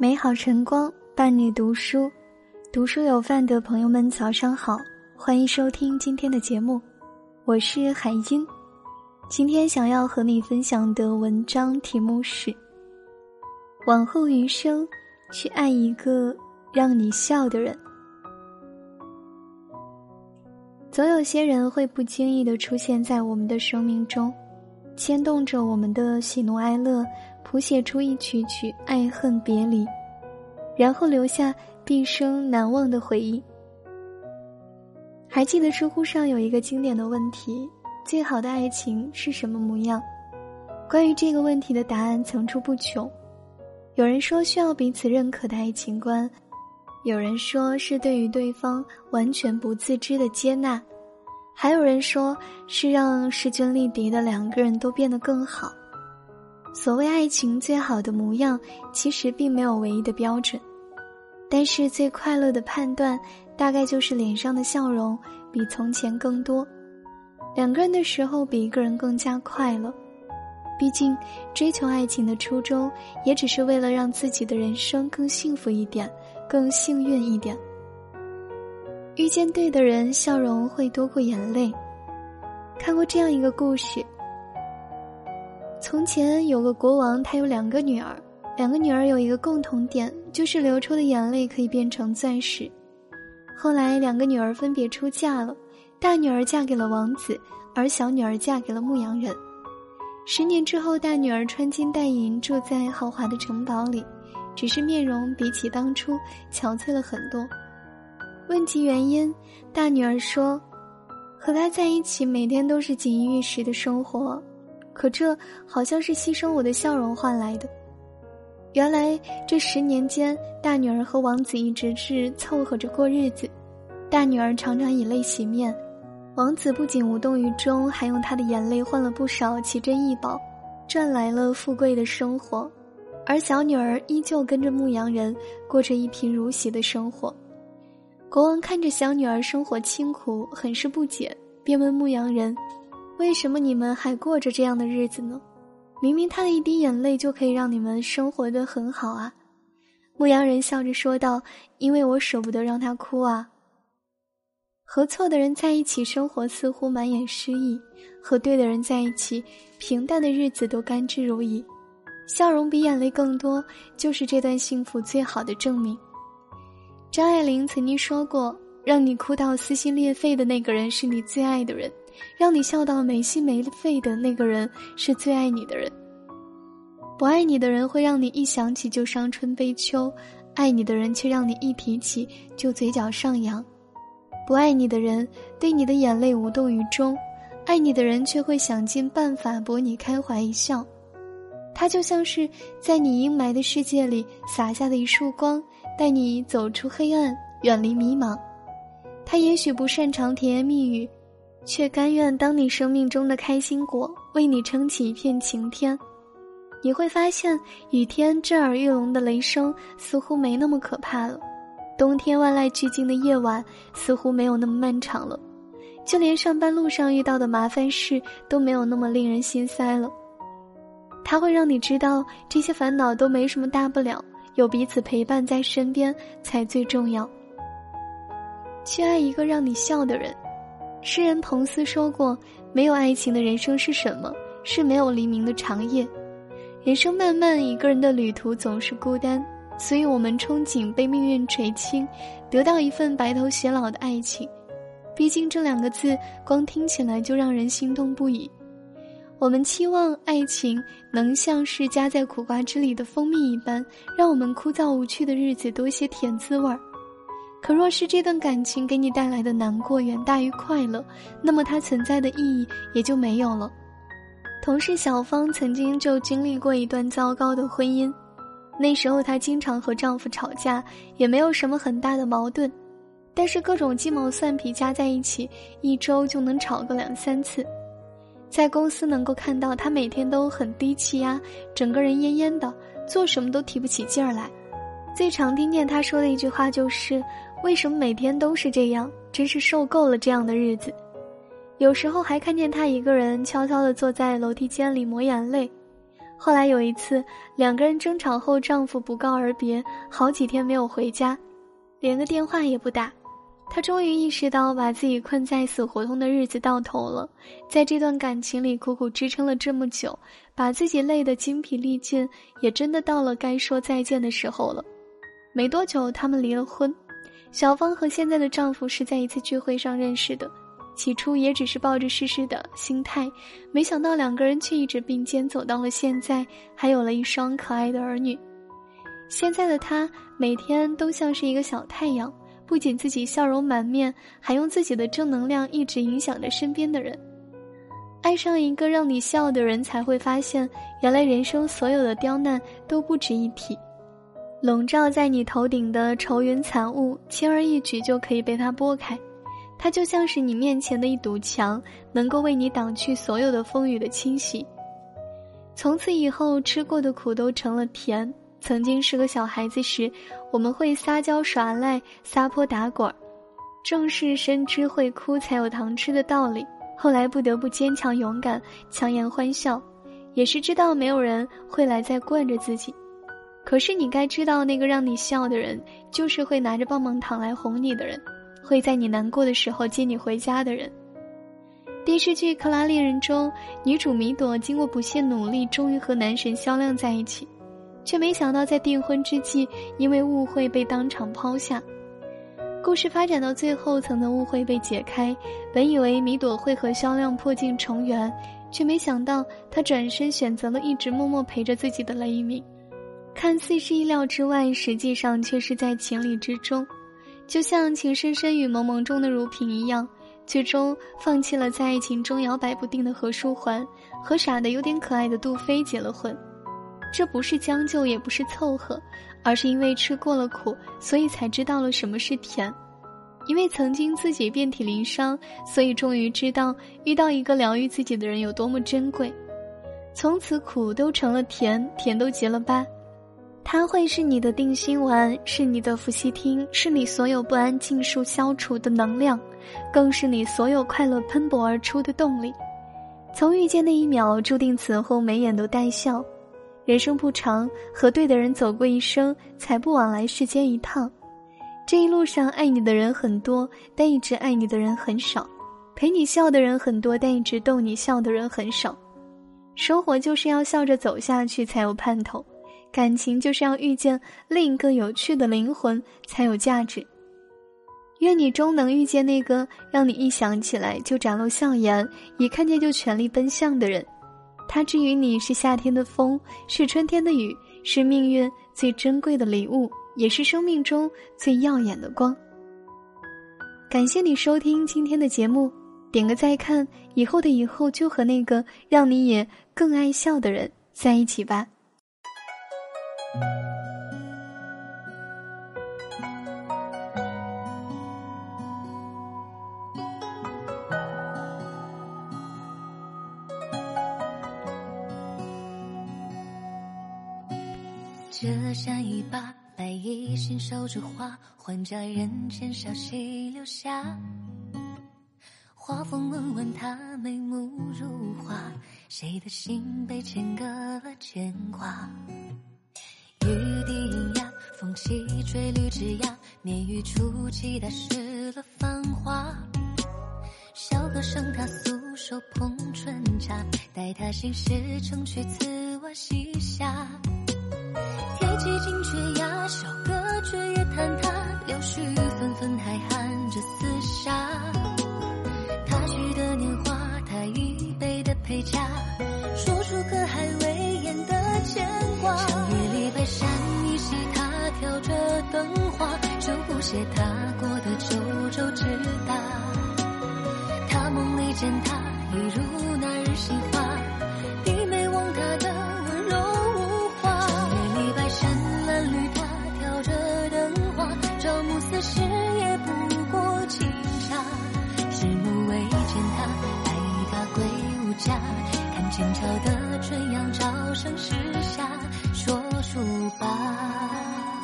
美好晨光伴你读书，读书有饭的朋友们早上好，欢迎收听今天的节目，我是海音。今天想要和你分享的文章题目是：往后余生，去爱一个让你笑的人。总有些人会不经意的出现在我们的生命中，牵动着我们的喜怒哀乐。谱写出一曲曲爱恨别离，然后留下毕生难忘的回忆。还记得知乎上有一个经典的问题：最好的爱情是什么模样？关于这个问题的答案层出不穷。有人说需要彼此认可的爱情观，有人说是对于对方完全不自知的接纳，还有人说是让势均力敌的两个人都变得更好。所谓爱情最好的模样，其实并没有唯一的标准，但是最快乐的判断，大概就是脸上的笑容比从前更多，两个人的时候比一个人更加快乐。毕竟，追求爱情的初衷，也只是为了让自己的人生更幸福一点，更幸运一点。遇见对的人，笑容会多过眼泪。看过这样一个故事。从前有个国王，他有两个女儿，两个女儿有一个共同点，就是流出的眼泪可以变成钻石。后来两个女儿分别出嫁了，大女儿嫁给了王子，而小女儿嫁给了牧羊人。十年之后，大女儿穿金戴银，住在豪华的城堡里，只是面容比起当初憔悴了很多。问及原因，大女儿说：“和他在一起，每天都是锦衣玉食的生活。”可这好像是牺牲我的笑容换来的。原来这十年间，大女儿和王子一直是凑合着过日子，大女儿常常以泪洗面，王子不仅无动于衷，还用他的眼泪换了不少奇珍异宝，赚来了富贵的生活。而小女儿依旧跟着牧羊人过着一贫如洗的生活。国王看着小女儿生活清苦，很是不解，便问牧羊人。为什么你们还过着这样的日子呢？明明他的一滴眼泪就可以让你们生活的很好啊！牧羊人笑着说道：“因为我舍不得让他哭啊。”和错的人在一起，生活似乎满眼诗意；和对的人在一起，平淡的日子都甘之如饴。笑容比眼泪更多，就是这段幸福最好的证明。张爱玲曾经说过：“让你哭到撕心裂肺的那个人，是你最爱的人。”让你笑到没心没肺的那个人是最爱你的人。不爱你的人会让你一想起就伤春悲秋，爱你的人却让你一提起就嘴角上扬。不爱你的人对你的眼泪无动于衷，爱你的人却会想尽办法博你开怀一笑。他就像是在你阴霾的世界里洒下的一束光，带你走出黑暗，远离迷茫。他也许不擅长甜言蜜语。却甘愿当你生命中的开心果，为你撑起一片晴天。你会发现，雨天震耳欲聋的雷声似乎没那么可怕了；冬天万籁俱静的夜晚似乎没有那么漫长了；就连上班路上遇到的麻烦事都没有那么令人心塞了。它会让你知道，这些烦恼都没什么大不了，有彼此陪伴在身边才最重要。去爱一个让你笑的人。诗人彭斯说过：“没有爱情的人生是什么？是没有黎明的长夜。人生漫漫，一个人的旅途总是孤单，所以我们憧憬被命运垂青，得到一份白头偕老的爱情。毕竟这两个字，光听起来就让人心动不已。我们期望爱情能像是夹在苦瓜汁里的蜂蜜一般，让我们枯燥无趣的日子多些甜滋味儿。”可若是这段感情给你带来的难过远大于快乐，那么它存在的意义也就没有了。同事小芳曾经就经历过一段糟糕的婚姻，那时候她经常和丈夫吵架，也没有什么很大的矛盾，但是各种鸡毛蒜皮加在一起，一周就能吵个两三次。在公司能够看到她每天都很低气压，整个人蔫蔫的，做什么都提不起劲儿来。最常听见她说的一句话就是。为什么每天都是这样？真是受够了这样的日子。有时候还看见他一个人悄悄地坐在楼梯间里抹眼泪。后来有一次，两个人争吵后，丈夫不告而别，好几天没有回家，连个电话也不打。她终于意识到，把自己困在死胡同的日子到头了。在这段感情里苦苦支撑了这么久，把自己累得精疲力尽，也真的到了该说再见的时候了。没多久，他们离了婚。小芳和现在的丈夫是在一次聚会上认识的，起初也只是抱着试试的心态，没想到两个人却一直并肩走到了现在，还有了一双可爱的儿女。现在的她每天都像是一个小太阳。不仅自己笑容满面，还用自己的正能量一直影响着身边的人。爱上一个让你笑的人，才会发现，原来人生所有的刁难都不值一提。笼罩在你头顶的愁云惨雾，轻而易举就可以被它拨开。它就像是你面前的一堵墙，能够为你挡去所有的风雨的侵袭。从此以后，吃过的苦都成了甜。曾经是个小孩子时，我们会撒娇耍赖、撒泼打滚儿，正是深知会哭才有糖吃的道理。后来不得不坚强勇敢、强颜欢笑，也是知道没有人会来再惯着自己。可是你该知道，那个让你笑的人，就是会拿着棒棒糖来哄你的人，会在你难过的时候接你回家的人。电视剧《克拉恋人》中，女主米朵经过不懈努力，终于和男神肖亮在一起。却没想到，在订婚之际，因为误会被当场抛下。故事发展到最后，层层误会被解开。本以为米朵会和肖亮破镜重圆，却没想到他转身选择了一直默默陪着自己的雷鸣。看似是意料之外，实际上却是在情理之中。就像《情深深雨蒙蒙中的如萍一样，最终放弃了在爱情中摇摆不定的何书桓，和傻的有点可爱的杜飞结了婚。这不是将就，也不是凑合，而是因为吃过了苦，所以才知道了什么是甜；因为曾经自己遍体鳞伤，所以终于知道遇到一个疗愈自己的人有多么珍贵。从此苦都成了甜，甜都结了疤。他会是你的定心丸，是你的伏羲听，是你所有不安尽数消除的能量，更是你所有快乐喷薄而出的动力。从遇见那一秒，注定此后眉眼都带笑。人生不长，和对的人走过一生，才不枉来世间一趟。这一路上，爱你的人很多，但一直爱你的人很少；陪你笑的人很多，但一直逗你笑的人很少。生活就是要笑着走下去才有盼头，感情就是要遇见另一个有趣的灵魂才有价值。愿你终能遇见那个让你一想起来就展露笑颜，一看见就全力奔向的人。他之于你是夏天的风，是春天的雨，是命运最珍贵的礼物，也是生命中最耀眼的光。感谢你收听今天的节目，点个再看，以后的以后就和那个让你也更爱笑的人在一起吧。折扇一把，白衣信手着花，还家人间小溪流下。画风稳稳，他眉目如画，谁的心被牵割了牵挂？雨滴喑哑，风起吹绿枝桠，绵雨初起，打湿了繁华。小河上，他素手捧春茶，待他心事成曲，此瓦西下。絮纷纷还含着厮杀。他许的年华，他一辈的陪嫁，说出可还未言的牵挂。长夜里白山依稀，他挑着灯花，就不屑踏过的九州之大。他梦里见他，一如那日杏盛世下，说书吧。